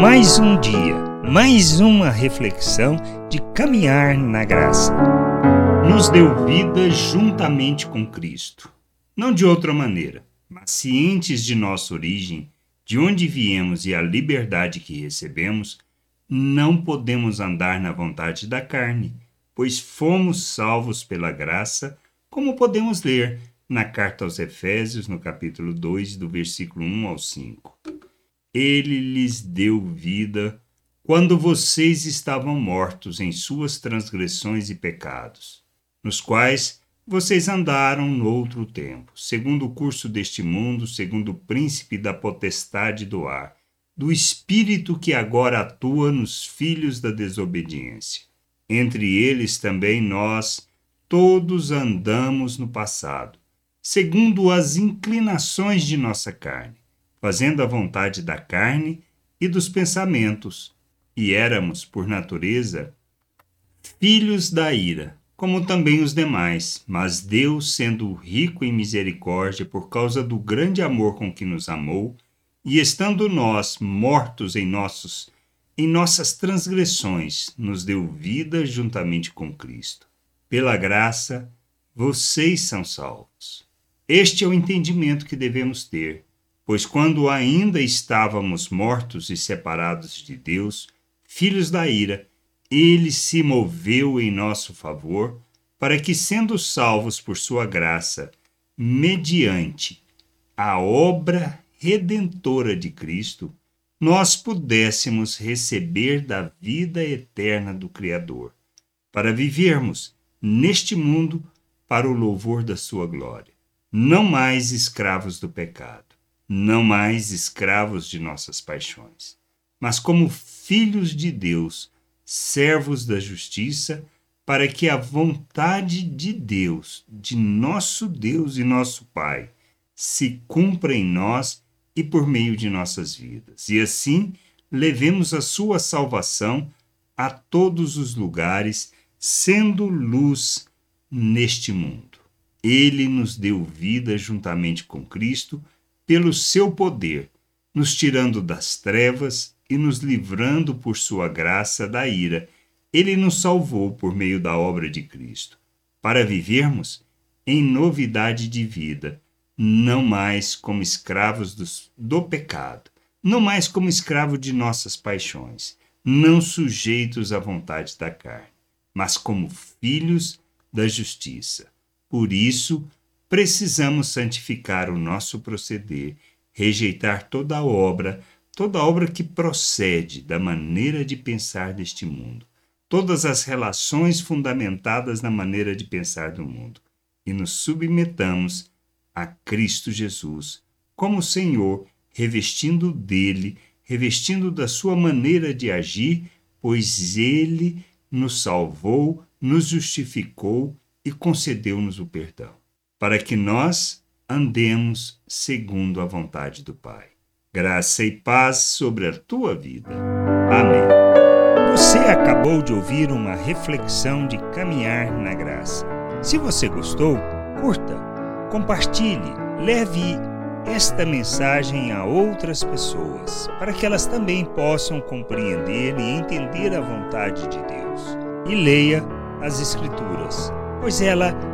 Mais um dia, mais uma reflexão de caminhar na graça. Nos deu vida juntamente com Cristo. Não de outra maneira, mas cientes de nossa origem, de onde viemos e a liberdade que recebemos, não podemos andar na vontade da carne, pois fomos salvos pela graça, como podemos ler na carta aos Efésios, no capítulo 2, do versículo 1 ao 5. Ele lhes deu vida quando vocês estavam mortos em suas transgressões e pecados, nos quais vocês andaram no outro tempo, segundo o curso deste mundo, segundo o príncipe da potestade do ar, do espírito que agora atua nos filhos da desobediência. Entre eles também nós todos andamos no passado, segundo as inclinações de nossa carne fazendo a vontade da carne e dos pensamentos, e éramos, por natureza, filhos da ira, como também os demais. Mas Deus, sendo rico em misericórdia, por causa do grande amor com que nos amou, e estando nós mortos em nossos em nossas transgressões, nos deu vida juntamente com Cristo. Pela graça, vocês são salvos. Este é o entendimento que devemos ter Pois quando ainda estávamos mortos e separados de Deus, filhos da ira, ele se moveu em nosso favor, para que, sendo salvos por sua graça, mediante a obra redentora de Cristo, nós pudéssemos receber da vida eterna do Criador, para vivermos neste mundo para o louvor da sua glória, não mais escravos do pecado não mais escravos de nossas paixões, mas como filhos de Deus, servos da justiça, para que a vontade de Deus, de nosso Deus e nosso Pai, se cumpra em nós e por meio de nossas vidas. E assim levemos a sua salvação a todos os lugares, sendo luz neste mundo. Ele nos deu vida juntamente com Cristo pelo seu poder, nos tirando das trevas e nos livrando por sua graça da ira, ele nos salvou por meio da obra de Cristo, para vivermos em novidade de vida, não mais como escravos do pecado, não mais como escravos de nossas paixões, não sujeitos à vontade da carne, mas como filhos da justiça. Por isso, precisamos santificar o nosso proceder, rejeitar toda obra, toda obra que procede da maneira de pensar deste mundo, todas as relações fundamentadas na maneira de pensar do mundo, e nos submetamos a Cristo Jesus como Senhor, revestindo dele, revestindo da sua maneira de agir, pois ele nos salvou, nos justificou e concedeu-nos o perdão para que nós andemos segundo a vontade do Pai. Graça e paz sobre a tua vida. Amém. Você acabou de ouvir uma reflexão de caminhar na graça. Se você gostou, curta, compartilhe, leve esta mensagem a outras pessoas, para que elas também possam compreender e entender a vontade de Deus. E leia as Escrituras, pois ela